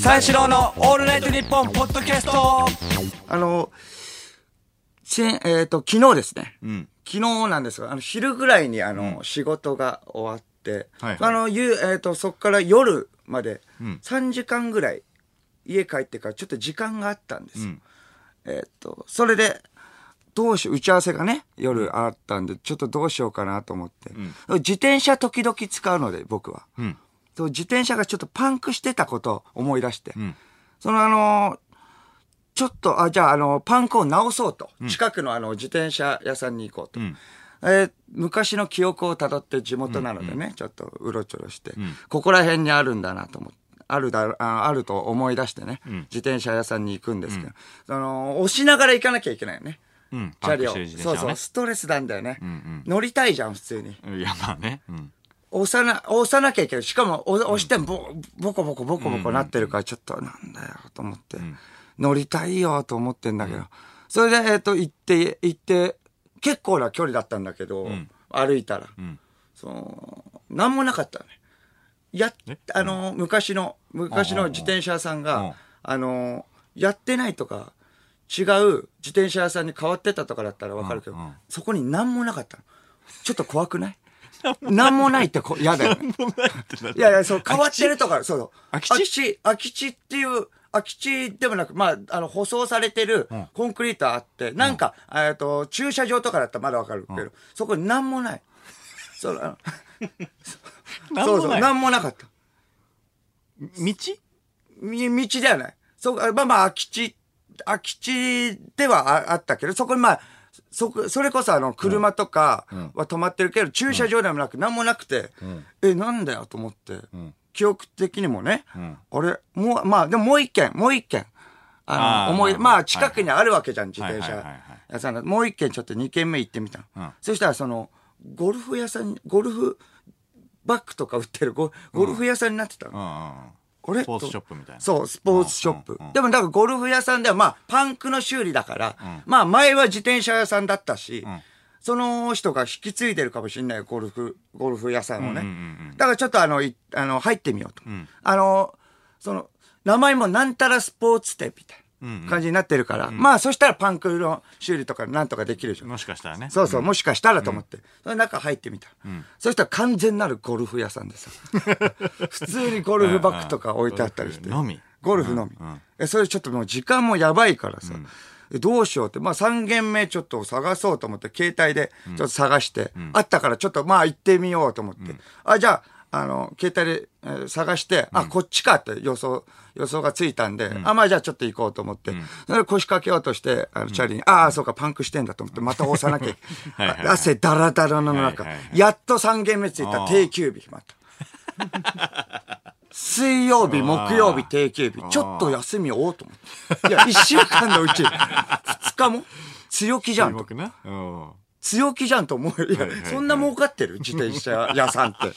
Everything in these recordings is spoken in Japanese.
三四郎のオールナイトニッポンポッドキャストあの、先えっ、と、昨日ですね。ん昨日なんですが、あの、昼ぐらいに、あの、仕事が終わって、はいはいあの、ゆえっ、と、そこから夜まで、ん3時間ぐらい、家帰ってからちょっと時間があったんですよ。んえっ、と、それで、どうしよう、打ち合わせがね、夜あったんで、ちょっとどうしようかなと思って。自転車時々使うので、僕は。んそう自転車がちょっとパンクしてたことを思い出して。んそのあのーちょっと、あ、じゃあ、あの、パンクを直そうと。近くのあの、自転車屋さんに行こうと。んえー昔の記憶をたどって地元なのでね、ちょっとうろちょろして、ここら辺にあるんだなと思って。あるだろああると思い出してね、自転車屋さんに行くんですけど、その押しながら行かなきゃいけないよね。うん。チャリを。パンクしてる自そうそう、ストレスなんだよね。ん乗りたいじゃん、普通に。いや、まあね。うん。押さな、押さなきゃいけない。しかも、お押してもボ、ボコボコボコボコなってるから、ちょっと、なんだよ、と思って。乗りたいよ、と思ってんだけど。それで、えっ、と、行って、行って、結構な距離だったんだけど、歩いたら、ん。その、なんもなかったね。やあの、昔の、昔の自転車屋さんうん。が、あの、やってないとか、違う自転車屋さんに変わってたとかだったらわかるけど、うん。うん。そこに何もなかったの。ちょっと怖くない？何もないってこ 嫌だよね。いやいや、そう、変わってるとか、そうそう。空き地？空き地、っていう、空き地でもなく、まあ、あの、舗装されてるコンクリートあって、なんか、えっと、駐車場とかだったらまだわかるけど、そこに何もない。そう、あの そうそう、何もなかった。道？み道ではない。そこ、まあまあ、空き地、空き地ではああったけど、そこにまあ、そこ、それこそあの、車とかは止まってるけど、駐車場でもなく、何もなくて、え、なんだよと思って、記憶的にもね、あれ、もう、まあ、でももう一軒、もう一軒、あの、思い、まあまあ、近くにあるわけじゃん、自転車。屋さんが。もう一軒ちょっと二軒目行ってみたん。そしたら、その、ゴルフ屋さんに、ゴルフバッグとか売ってるゴゴルフ屋さんになってたの。うんうん。あれ？スポーツショップみたいな。そう、スポーツショップ。うんうんうんでも、だからゴルフ屋さんでは、まあ、パンクの修理だから、まあ、前は自転車屋さんだったし、んその人が引き継いでるかもしれないよゴルフ、ゴルフ屋さんをね。うんうんうんだからちょっとあの、いあの、入ってみようと。んあの、その、名前もなんたらスポーツ店みたいな感じになってるから、まあ、そしたらパンクの修理とかなんとかできるじゃん。もしかしたらね。そうそう、もしかしたらと思って、その中入ってみた。そしたら完全なるゴルフ屋さんでさ。普通にゴルフバッグとか置いてあったりして。ゴルフのみゴルフのみ。え、それちょっともう時間もやばいからさ。えどうしようって。まあ3軒目ちょっと探そうと思って、携帯でちょっと探して、あったからちょっとまあ行ってみようと思って。あ、じゃあ、あの、携帯で、えー探して、あ、こっちかって予想、予想がついたんで、あ、まあじゃあちょっと行こうと思って、それで腰掛けようとして、あの、チャリに、ああ、そうか、パンクしてんだと思って、また押さなきゃ はい汗だらだらの中、はいはいはいやっと3軒目ついた定休日、また。水曜日、木曜日、定休日。ちょっと休みをおうと思って。いや、1週間のうち、2日も？強気じゃんと。強気じゃんと思う。いそんな儲かってる自転車屋さんって。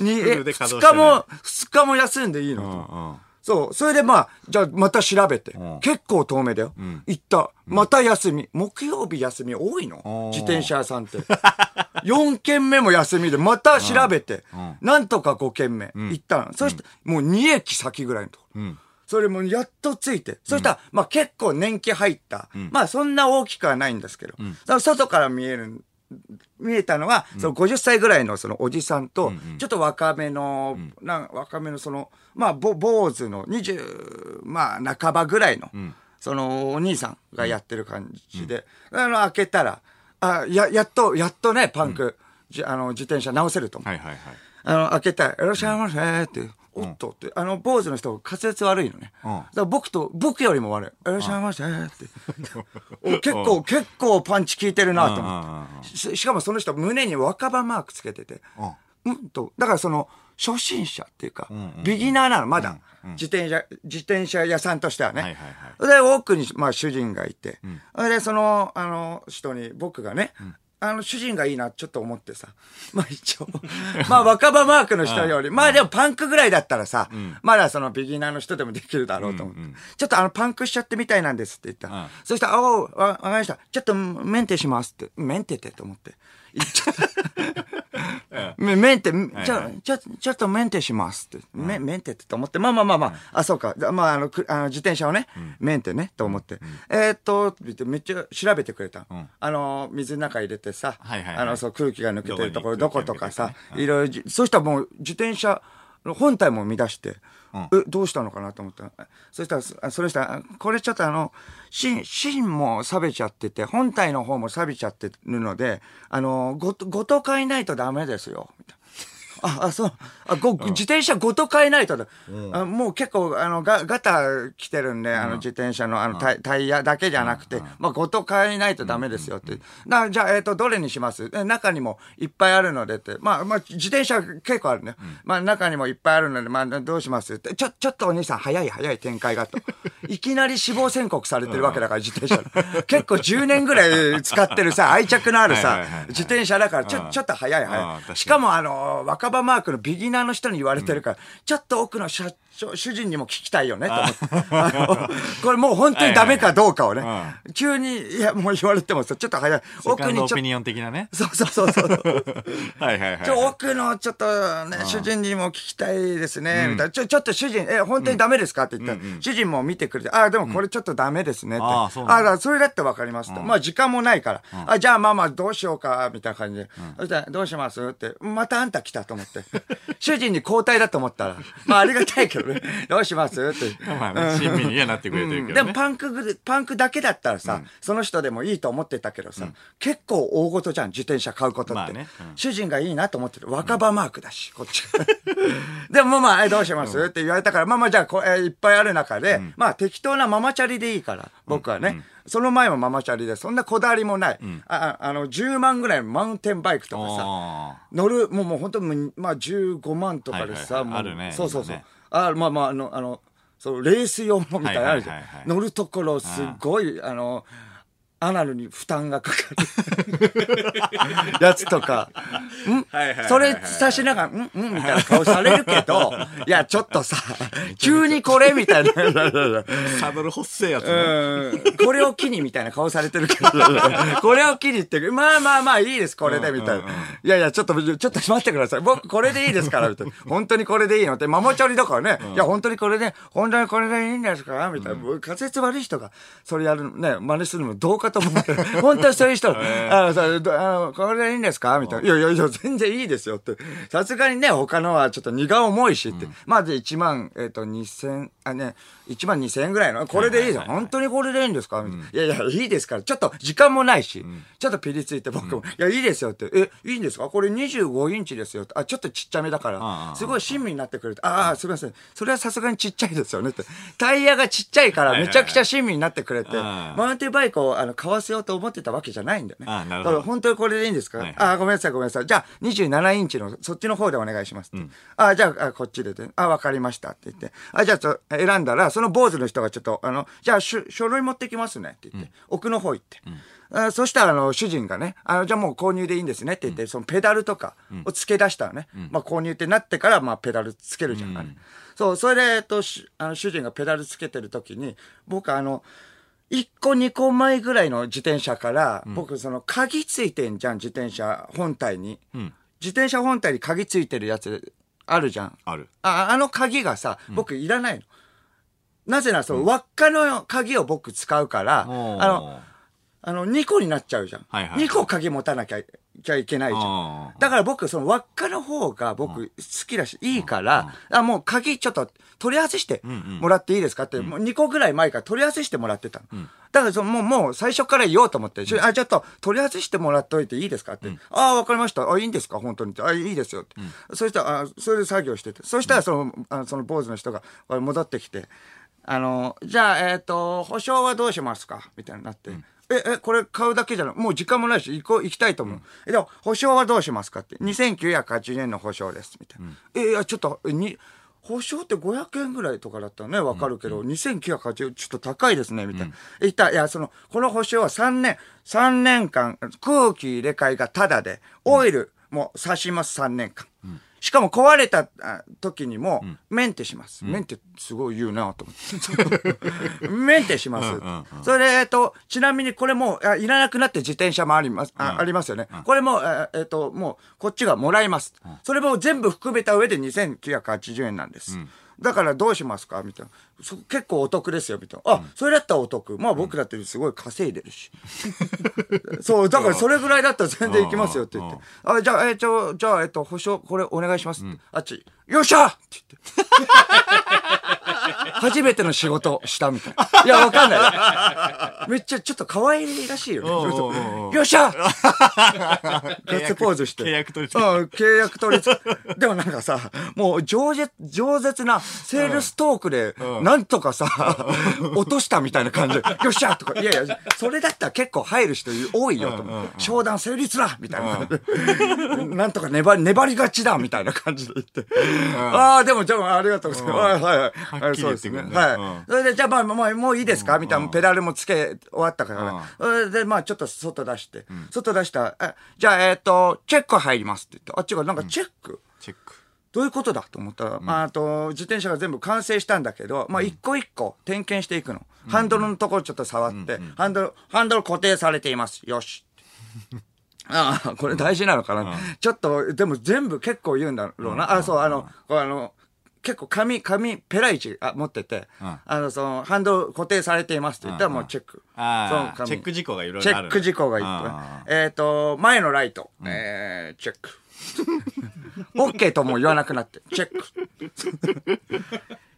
に、え、フルで稼2働してない日も、2日も休んでいいの？とうんうん。そう。それでまあ、じゃあまた調べて。ん結構遠目だよ。行った。また休み。木曜日休み多いの？ん自転車屋さんって。4軒目も休みで、また調べて。なんとか5軒目。行ったの。そして、もう2駅先ぐらいのとこ。うん。それもやっとついて。そしたら、まあ結構年季入った。まあそんな大きくはないんですけど。外から見える、見えたのは、その50歳ぐらいのそのおじさんと、ちょっと若めの、若めのその、まあ、ぼ坊主の20、まあ半ばぐらいの、そのお兄さんがやってる感じで、あの、開けたら、あ、や、やっと、やっとね、パンク、じあの、自転車直せると思う。はいはいはい。あの、開けたら、いらっしゃいませって、おっとって、あの、坊主の人、滑舌悪いのね。だから僕と、僕よりも悪い。いらっしゃいませって。お結構、結構パンチ効いてるなと思って。ししかもその人、胸に若葉マークつけてて。うんと、だからその、初心者っていうか、ビギナーなの、まだ。自転車、自転車屋さんとしてはね。で、奥に、まあ、主人がいて、それで、その、あの、人に、僕がね、あの、主人がいいな、ちょっと思ってさ。まあ、一応、まあ、若葉マークの人より、まあ、でもパンクぐらいだったらさ、まだその、ビギナーの人でもできるだろうと思って。ちょっとあの、パンクしちゃってみたいなんですって言ったそしたら、おう、わ、わかりました。ちょっと、メンテしますって。メンテってと思って。言っちゃった。メメンテ、ちょ、ちょ、ちょっとメンテしますって。メメンテってと思って、まあまあまあまあ、あ、そうか。まあ、あの、くあの自転車をね、メンテね、と思って。えーっと、めっちゃ調べてくれた。ん。あの、水の中入れてさ、あの、そう、空気が抜けてるところ、どどことかさいろいろじ、そしたらもう自転車の本体も乱して、うんえ、どうしたのかなと思ったそしたら、それしたら、これちょっとあの、芯、芯も錆びちゃってて、本体の方も錆びちゃってるので、あの、ごと、ごと買いないとダメですよ、みたいな。あ、あ、そう。あ、ご、自転車ごと変えないとだ、あもう結構、あの、ガガタ来てるんで、あの、自転車の、あの、タイタイヤだけじゃなくて、まあ、ごと変えないとダメですよって。なじゃあ、えっ、と、どれにします？え中にもいっぱいあるのでって。まあ、まあ、自転車結構あるね。まあ、中にもいっぱいあるので、まあ、どうしますって。ちょ、ちょっとお兄さん、早い早い展開がと。いきなり死亡宣告されてるわけだから、自転車の。結構10年ぐらい使ってるさ、愛着のあるさ自転車だから、ちょ、ちょっと早い早い。にしかも、あの、若マークのビギナーの人に言われてるから、ちょっと奥の社長、主人にも聞きたいよね、と思って。あの これもう本当にダメかどうかをねはいはいは。急に、いや、もう言われてもさ、ちょっと早い。奥にちょっンドオピニオン的なね。と、そうそうそうそう。はいはいはい。ちょ、奥のちょっとね、主人にも聞きたいですね、みたいな。ちょ、ちょっと主人、え、本当にダメですか？って言ったら、主人も見てくれて、あ、でもこれちょっとダメですねって。あーそうあ、だそれだってわかりますって。まあ時間もないから。あ、じゃあまあまあどうしようか、みたいな感じで。そしたら、どうします？って。またあんた来たと思って。主人に交代だと思ったら、まあありがたいけどね。どうします？って。まあね、親身にはなってくれてるけどね。でもパンクぐ、パンクだけだったらさ、その人でもいいと思ってたけどさ、結構大事じゃん、自転車買うことって。まあねうん主人がいいなと思ってる。若葉マークだし、こっち。でもまあ、えどうします、って言われたから、まあまあじゃあこえいっぱいある中で、まあ適当なママチャリでいいから、僕はね。その前もママチャリで、そんなこだわりもない。あああの、10万ぐらいのマウンテンバイクとかさ、あ乗る、もうもう本当に、まあ15万とかでさ、はいはいはいもうあるねそうそうそう。今ねあまあまあ、あの、あの、そう、レース用のみたいなのあるじゃん。乗るところ、すごい、あの、アナルに負担がかかる やつとか、ん？はいはいそれさしながら、ん？ん？みたいな顔されるけど、いや、ちょっとさ、急にこれみたいな。ーサドル細せえやつね。うんこれを機にみたいな顔されてるけど、これを機にって、まあまあまあいいです、これで、みたいな。いやいや、ちょっと、ちょっと待ってください。僕、これでいいですから、みたいな。本当にこれでいいの？って、ママチャリだからね。いや、本当にこれで、本当にこれでいいんですか？みたいな。仮説悪い人が、それやるの、ね、真似するのもどうかと思。本当にそういう人、あのあの、これでいいんですか？みたいな。いやいやいや、全然いいですよって。さすがにね、他のはちょっと荷が重いしって。まあで1万、えっ、と、2000、あね、1万2000円ぐらいの、これでいいじゃん。本当にこれでいいんですか、みたいな。いやいや、いいですから。ちょっと時間もないし、ちょっとピリついて僕も、いや、いいですよって。え、いいんですか？これ25インチですよ。あ、ちょっとちっちゃめだかあら、あすごい親身になってくれて、ああ、すみません。それはさすがにちっちゃいですよねって。タイヤがちっちゃいから、めちゃくちゃ親身になってくれて、マウンテンバイクをあの買わせようと思ってたわけじゃないんだよね。ああなるほど本当にこれでいいんですか、はいはいああ、ごめんなさい、ごめんなさい。じゃあ、27インチの、そっちの方でお願いしますって。ああ、じゃあ、あこっちでって。ああ、わかりましたって言って。あじゃあ選んだら、その坊主の人がちょっと、あの、じゃあ、書類持ってきますねって言って、奥の方行って。あそしたら、あの、主人がね、あの、じゃあもう購入でいいんですねって言って、そのペダルとかを付け出したのね。まあ、購入ってなってから、まあ、ペダルつけるじゃん、あれそう、それで、えっと、しあの主人がペダルつけてる時に、僕、あの、1個2個前ぐらいの自転車から、僕その鍵ついてんじゃん自転車本体に、自転車本体に鍵ついてるやつあるじゃん。ある。ああの鍵がさ僕いらないの、なぜならその輪っかの鍵を僕使うから、あのあの2個になっちゃうじゃん、はいはい2個鍵持たなきゃいけないじゃんだから僕、その輪っかの方が僕好きだし、いいから、あ、もう鍵ちょっと取り外してもらっていいですかって、もう2個ぐらい前から取り外してもらってたの。だからそのもう、もう最初から言おうと思って、あ、ちょっと取り外してもらっといていいですかって。ああ、わかりました。あ、いいんですか？本当に。あ、いいですよって。そしたら、あ、それで作業してて。そしたら、その、あのその坊主の人があ戻ってきて、あの、じゃあ、えっ、と、保証はどうしますか？みたいになって。え、え、これ買うだけじゃない。もう時間もないし、行こう、行きたいと思う。え、でも、保証はどうしますかって。2980円の保証です。みたいな。え、いや、ちょっと、えに、保証って500円ぐらいとかだったらね、わかるけど、2980円ちょっと高いですね、みたいな。え、言ったらいや、その、この保証は3年、3年間、空気入れ替えがタダで、オイルも刺します、3年間。しかも壊れたあ時にも、メンテします。メンテすごい言うなと思って。メンテします。うんうんうんそれで、えっと、ちなみにこれもうあいらなくなって自転車もあります、あありますよね。これも、ええっと、もう、こっちがもらいます。それも全部含めた上で2980円なんです。だからどうしますか？みたいな。そ結構お得ですよ、みたいな。あ、それだったらお得。まあ僕だってすごい稼いでるし。そう、だからそれぐらいだったら全然行きますよって言って。あ、じゃあ、えー、ちょ、じゃあ、えっと、保証、これお願いします。あっち、よっしゃって言って。初めての仕事したみたいな。いや、わかんない。めっちゃちょっと可愛らしいよね。おうおうお よっしゃガッツポーズして。契約取りうん、契約取り付け。でもなんかさ、もう饒舌、饒舌なセールストークで、なんとかさ、落としたみたいな感じで、よっしゃとか、いやいや、それだったら結構入る人多いよと思う。商談成立だみたいな。なんとか粘り、粘りがちだみたいな感じで言って。ああ、でも、じゃあ、ありがとうございます。はいはいはい。そうですね。はい。うんそれで、じゃあ、まあ、もう、もういいですか？みたいな、ペダルもつけ終わったからね。それで、まあ、ちょっと外出して、外出したら、えじゃあ、えっと、チェック入りますって言って、あっちがなんかチェック？チェック。どういうことだと思ったら、まあ、あと、自転車が全部完成したんだけど、まあ、一個一個点検していくの。ハンドルのところちょっと触って、ハンドル、ハンドル固定されています。よし。ああ、これ大事なのかな。ちょっと、でも全部結構言うんだろうな。あ、そう、あの、あの、結構紙、紙、ペライチあ持ってて、うんあの、その、ハンドル固定されていますって言ったらもうチェック。ああ、チェック事項がいろいろある。チェック事項がいっぱあい。えっ、と、前のライト、えー、チェック。オッケーとも言わなくなって、チェック。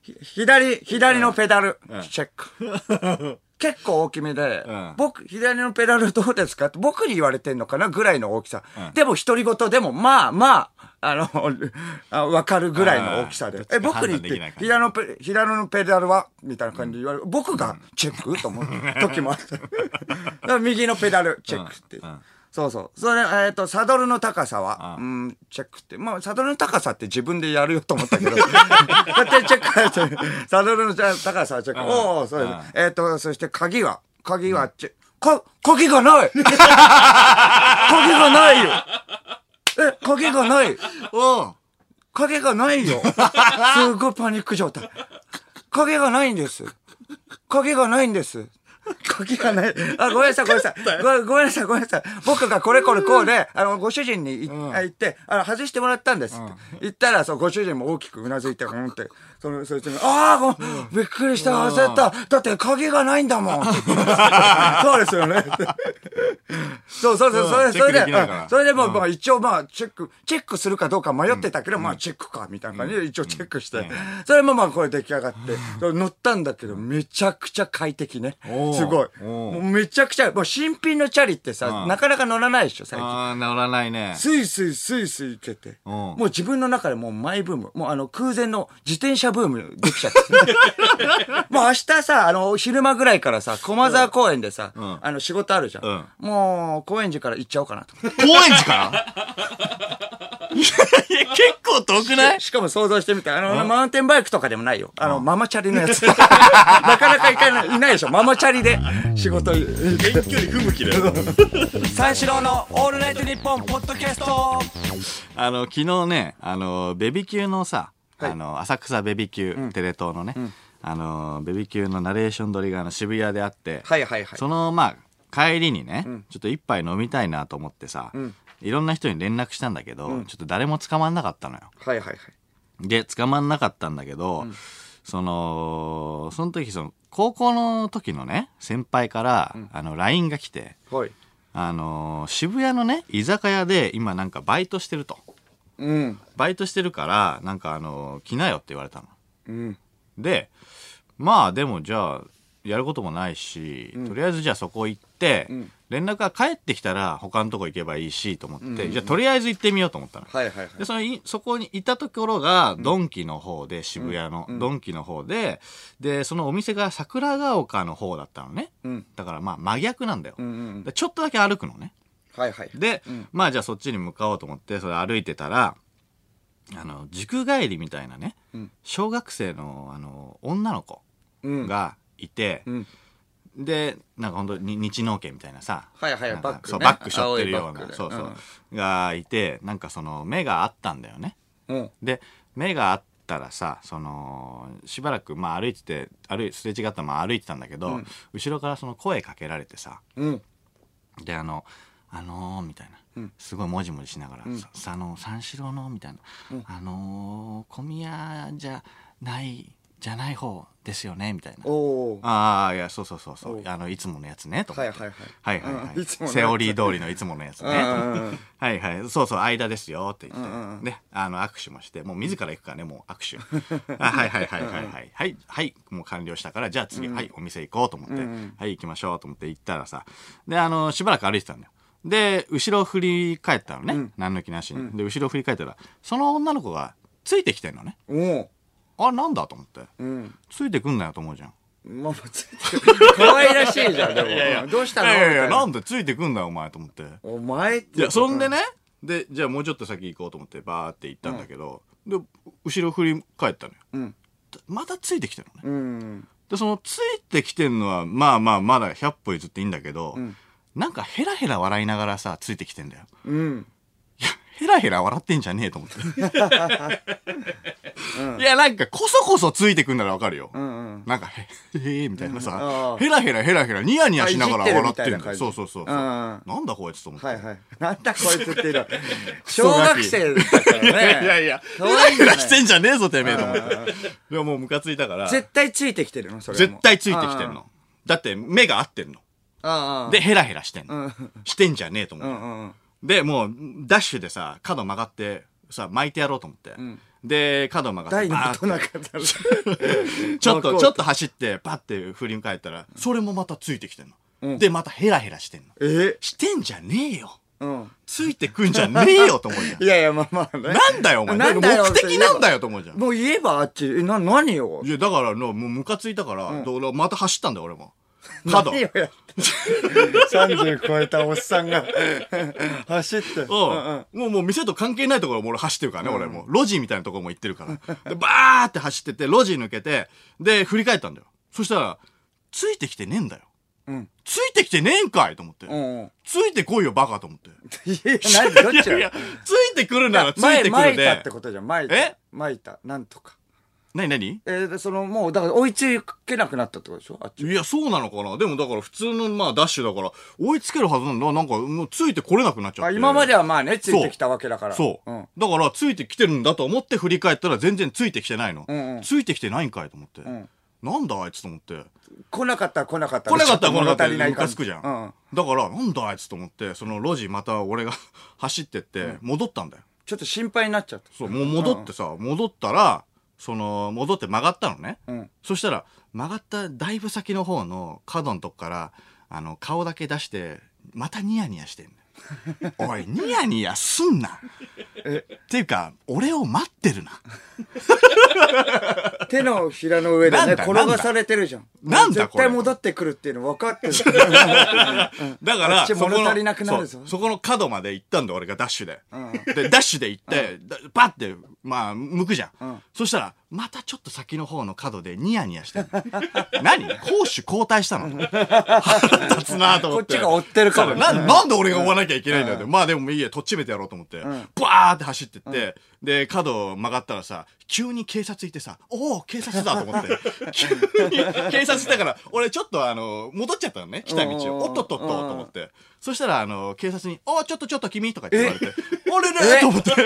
ひ左、左のペダル、チェック。結構大きめで、うん僕、左のペダルどうですかって僕に言われてんのかなぐらいの大きさ。うんでも独り言でも、まあまあ、あの、あわかるぐらいの大きさで。え、僕に言って左のペ、左のペダルはみたいな感じで言われる。僕がチェックと思う時もあった。右のペダル、チェックって。そうそう。それ、えっ、と、サドルの高さは、うん、チェックって。まあ、サドルの高さって自分でやるよと思ったけど。こうやってチェック、サドルの高さはチェック。うんおおそうですうん。えっ、と、そして鍵は、鍵はチェック。か、鍵がない 鍵がないよえ、鍵がないおう影がないよ。すごいパニック状態。影がないんです。影がないんです。鍵がない。あ、ごめんなさい、ごめんなさい。ごごめんなさい、ごめんなさい。僕がこれこれこうで、あの、ご主人にいうん言って、あの、外してもらったんですって。言ったら、そう、ご主人も大きくうなずいて、うんって。その、そいつに、ああ、ごびっくりした、焦った。だって鍵がないんだもん。そうですよね。そうそうそう、それ、で、それでもう、まあ一応まあ、チェック、チェックするかどうか迷ってたけど、まあチェックか、みたいな感じで一応チェックして、それもまあこれ出来上がって、乗ったんだけど、めちゃくちゃ快適ね。すごい。もうめちゃくちゃ、もう新品のチャリってさ、うんなかなか乗らないでしょ、最近。ああ、乗らないね。スイスイスイスイ行けて。うんもう自分の中でもうマイブーム。もうあの空前の自転車ブームできちゃって。もう明日さ、あの、昼間ぐらいからさ、駒沢公園でさ、んあの仕事あるじゃん。うんもう、高円寺から行っちゃおうかなと。高円寺から？いや、いや結構遠くない？しかも想像してみて、あの、マウンテンバイクとかでもないよ。あの、ママチャリのやつ。なかなか行かない、いないでしょ。ママチャリで仕事。遠距離不向きだよ。三四郎のオールナイトニッポンポッドキャストあの、昨日ね、あの、ベビキューのさ、はいあの、浅草ベビキュー、テレ東のね、あの、ベビキューのナレーション撮りがあの渋谷であって、はいはいはい。その、まあ、帰りにね、ちょっと一杯飲みたいなと思ってさ、んいろんな人に連絡したんだけど、ちょっと誰も捕まんなかったのよ。はいはいはい。で、捕まんなかったんだけど、その、その時、その、高校の時のね、先輩から、あの、LINE が来て、はい。あのー渋谷のね、居酒屋で今なんかバイトしてると。うん。バイトしてるから、なんかあのー来なよって言われたの。うん。で、まあでもじゃあ、やることもないし、とりあえずじゃあそこ行って、ん連絡が返ってきたら他のとこ行けばいいしと思って、じゃあとりあえず行ってみようと思ったの。はいはいはい。で、そのい、そこにいたところが、ドンキの方で、渋谷の、ドンキの方で、で、そのお店が桜ヶ丘の方だったのね。うん。だからまあ真逆なんだよ。うんうん。でちょっとだけ歩くのね。はいはい。で、まあじゃあそっちに向かおうと思って、それ歩いてたら、あの、塾帰りみたいなね、ん小学生の、あの、女の子うん。がいて、うん。で、なんか本当に日農家みたいなさ、はいはいバッグね。そう、バッグ背負ってるような、そうそう、うがいて、なんかその、目があったんだよね。うん。で目があったらさそのしばらくまあ歩いてて歩いすれ違ったまま歩いてたんだけど、後ろからその声かけられてさうん。であの「あのー」みたいな、すごいもじもじしながら「さあの三四郎の」みたいな「あのー小宮じゃないじゃない方ですよね」みたいな。おおああいやそうそうそうそおうあのいつものやつねと思って。はいはいはい。はいセオリー通りのいつものやつねはいはい。そうそう間ですよって言って、ねあの握手もしてもう自ら行くからねもう握手。あはいはいはいはいはい。はいはいもう完了したからじゃあ次、はいお店行こうと思って、はい行きましょうと思って行ったらさであのしばらく歩いてたんだよ。で後ろ振り返ったのね、何の気なしに、で後ろ振り返ったらその女の子がついてきてんのね。おあなんだと思って。おうん。ついてくんなよと思うじゃん。まあついて可愛らしいじゃんでも。どうしたのいやいやな。なんでついてくんだよお前と思って。お前っていやそんでねでじゃあもうちょっと先行こうと思ってバーって行ったんだけど、で後ろ振り返ったのよ。うん。またついてきてるのね。うん。でそのついてきてんのはまあまあまだ100歩譲っていいんだけど、ん。なんかヘラヘラ笑いながらさついてきてんだよ。うんヘラヘラ笑ってんじゃねえと思って、いやなんかこそこそついてくんならわかるよ、うんうん。なんかへへえみたいなさ、ヘラヘラヘラヘラニヤニヤしながら笑ってんだよそうそうそうなんだこいつと思って、はいはい。なんだこいつっていうのは 小学生だからね。いやいやいや、ヘラヘラしてんじゃねえぞ、てめえと思って。でももうムカついたから、絶対ついてきてるの？それも。絶対ついてきてんの。だって目が合ってんの。で、ヘラヘラしてんの。うん。してんじゃねえと思って。うで、もう、ダッシュでさ、角曲がって、さ、巻いてやろうと思って。で、角曲がって、バっ ちょっと、ちょっと走って、パッて振り返ったら、それもまたついてきてんの。うんで、またヘラヘラしてんの。え？してんじゃねえよ。うんついてくんじゃねえよと思うじゃん。いやいやまあまあねなんだよ、お前。なんだよ目的なんだよと思うじゃん。もう言えばあっちえな何よ？いや、だから、のもうムカついたから、だからまた走ったんだよ、俺も。角。何をや30超えたおっさんが 走ってうん。もう、もう店と関係ないところも俺走ってるからね、俺も。路地みたいなところも行ってるから。で、バーって走ってて、路地抜けて、で、振り返ったんだよ。そしたら、ついてきてねえんだよ。うんついてきてねえんかいと思って。うんうんついてこいよ、バカと思って。いや何どっちいやついてくるならつい前てくるで巻いたって。ことじゃん巻いたえ？巻いたなんとかなになにえーでそのもうだから追いつけなくなったってことでしょ？あっちいや、そうなのかなでもだから普通のまあダッシュだから、追いつけるはずなんだ。なんかもうついてこれなくなっちゃって。あ今まではまあねついてきたわけだからそう、んだから、ついてきてるんだと思って振り返ったら全然ついてきてないの。んうんついてきてないんかいと思って。んなんだあいつと思って。来なかったら来なかった来なかったら来なかったらムカつくじゃん。うんだから、なんだあいつと思って、その路地また俺が 走ってって、戻ったんだよ。ちょっと心配になっちゃったそう、もう戻ってさ、戻ったら、その、戻って曲がったのね。うんそしたら、曲がっただいぶ先の方の角のとこから、あの、顔だけ出して、またニヤニヤしてんだよ。おい、ニヤニヤすんな。っていうか、俺を待ってるな。手のひらの上でね転がされてるじゃんなんだこれ絶対戻ってくるっていうの分かってる だから、そこのそこの角まで行ったんだ、俺がダッシュで。で、ダッシュで行って、だバッて、まあ、向くじゃん。んそしたら、またちょっと先の方の角でニヤニヤしてる。何？攻守交代したの？腹立つなと思って。こっちが追ってるからななんで俺が追わなきゃいけないんだよって。まあでもいいや、とっちめてやろうと思って。バーって走ってって、で、角曲がったらさ、急に警察いてさ、おお警察だと思って。急に警察いたから、俺ちょっとあの、戻っちゃったのね、来た道うんを。おっとっとっと、と思って。そしたら、あの、警察に、おちょっとちょっと君とか言って言われて、俺ね えと思って。や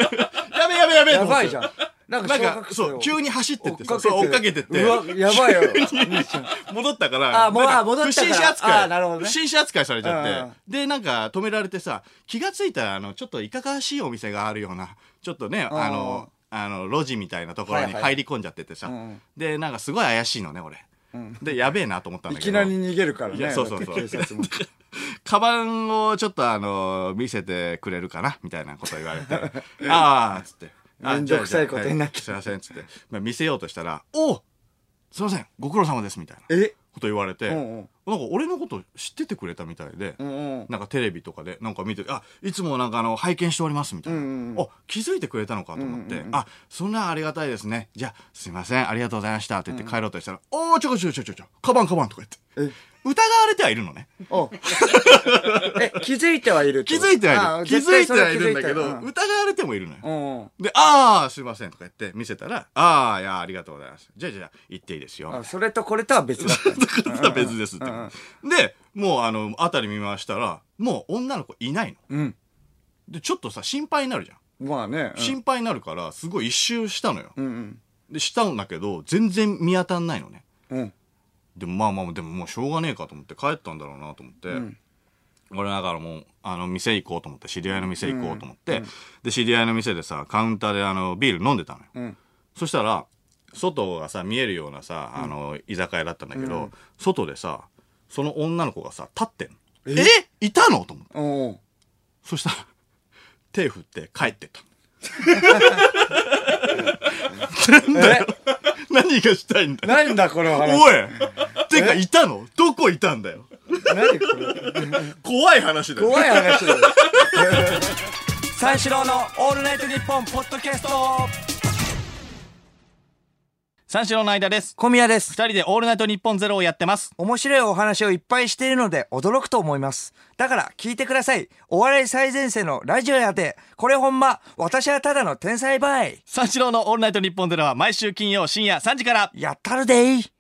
べやべやべと思ってやばいじゃんなんかなんか、そう、急に走ってってさ、追っかけてそう追っかけてって。うわやばいよ 戻ったから、あもうあ戻ったから不審者扱い。あなるほどね不審者扱いされちゃって、うんで、なんか止められてさ、気がついたら、あの、ちょっといかがわしいお店があるような、ちょっとね、うんあの、あの、路地みたいなところに入り込んじゃっててさ、うんで、なんかすごい怪しいのね、俺。で、やべえなと思ったんいだけど。きなり逃げるからいねやそうそうそう警察も カバンをちょっとあの、見せてくれるかなみたいなこと言われて。ああ、つって。あめんどくさいことになっちゃじゃあじゃあはいすいません、つって。まあ、見せようとしたら、おうすいません、ご苦労様です、みたいな。え？こと言われて、うんうん。なんか俺のこと知っててくれたみたいで、うんうん。なんかテレビとかでなんか見てあいつもなんかあの拝見しておりますみたいな、うんうんうん。あ気づいてくれたのかと思って、うんうんうん。あそんなありがたいですね。じゃあすいませんありがとうございましたって言って帰ろうとしたら、おーちょこちょこちょこちょこカバンカバンとか言って疑われてはいるのね。おえ、気づいてはいる気づいてはいある。気づいてはいるんだけど、疑われてもいるのよ。で、ああ、すいませんとか言って見せたら、ああ、いや、ありがとうございます。じゃあじゃあ、行っていいですよ。あそれとこれとは別だったんだ。これとは別ですって。で、もうあの、あたり見回したら、もう女の子いないの。うん。で、ちょっとさ、心配になるじゃん。まあね。うん心配になるから、すごい一周したのよ。うんうん。で、したんだけど、全然見当たんないのね。うん。でもまあまあ、でももうしょうがねえかと思って帰ったんだろうなと思って。俺だからもう、あの、店行こうと思って、知り合いの店行こうと思って、で、知り合いの店でさ、カウンターであの、ビール飲んでたのよ。うん。そしたら、外がさ、見えるようなさ、あの、居酒屋だったんだけど、外でさ、その女の子がさ、立ってんの。え？いたのと思って。そしたら、手振って帰ってった。え？何がしたいんだよ。なんだこの話。おいてか、いたの？どこいたんだよ。何これ？怖い話だよ。怖い話だよ。三四郎のオールナイトニッポンポッドキャスト三四郎の間です。小宮です。二人でオールナイトニッポンゼロをやってます。面白いお話をいっぱいしているので驚くと思います。だから聞いてください。お笑い最前線のラジオやで。これほんま、私はただの天才バイ。三四郎のオールナイトニッポンゼロは毎週金曜深夜3時から。やったるでい。